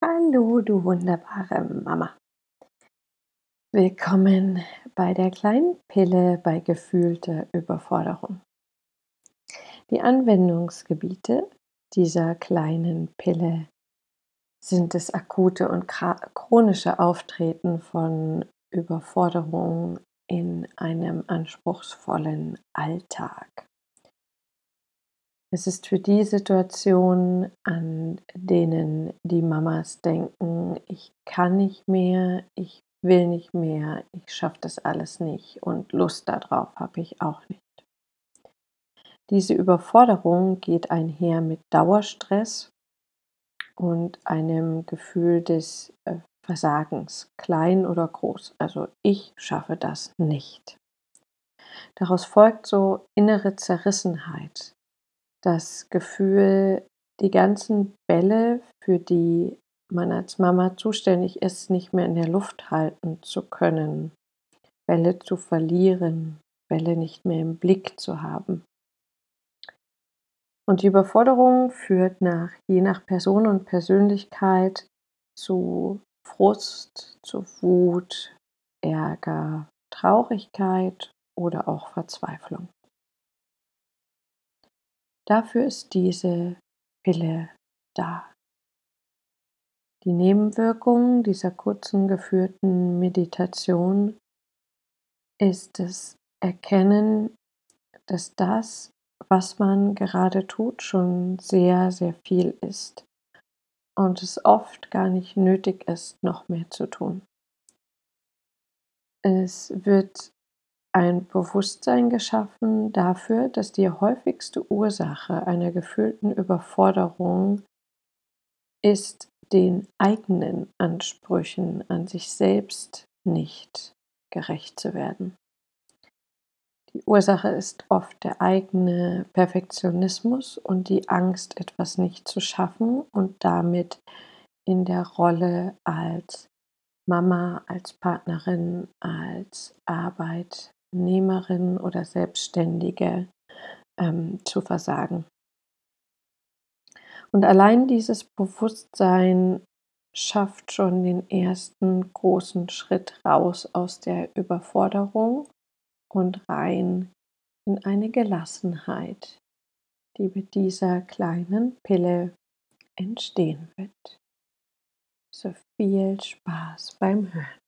Hallo, du wunderbare Mama. Willkommen bei der kleinen Pille bei gefühlter Überforderung. Die Anwendungsgebiete dieser kleinen Pille sind das akute und chronische Auftreten von Überforderung in einem anspruchsvollen Alltag. Es ist für die Situationen, an denen die Mamas denken, ich kann nicht mehr, ich will nicht mehr, ich schaffe das alles nicht und Lust darauf habe ich auch nicht. Diese Überforderung geht einher mit Dauerstress und einem Gefühl des äh, Versagens, klein oder groß. Also ich schaffe das nicht. Daraus folgt so innere Zerrissenheit, das Gefühl, die ganzen Bälle, für die man als Mama zuständig ist, nicht mehr in der Luft halten zu können, Bälle zu verlieren, Bälle nicht mehr im Blick zu haben. Und die Überforderung führt nach, je nach Person und Persönlichkeit zu Frust, zu Wut, Ärger, Traurigkeit oder auch Verzweiflung. Dafür ist diese Pille da. Die Nebenwirkung dieser kurzen geführten Meditation ist das Erkennen, dass das, was man gerade tut, schon sehr, sehr viel ist und es oft gar nicht nötig ist, noch mehr zu tun. Es wird ein Bewusstsein geschaffen dafür, dass die häufigste Ursache einer gefühlten Überforderung ist, den eigenen Ansprüchen an sich selbst nicht gerecht zu werden. Die Ursache ist oft der eigene Perfektionismus und die Angst, etwas nicht zu schaffen und damit in der Rolle als Mama, als Partnerin, als Arbeit, Arbeitnehmerin oder Selbstständige ähm, zu versagen. Und allein dieses Bewusstsein schafft schon den ersten großen Schritt raus aus der Überforderung und rein in eine Gelassenheit, die mit dieser kleinen Pille entstehen wird. So viel Spaß beim Hören.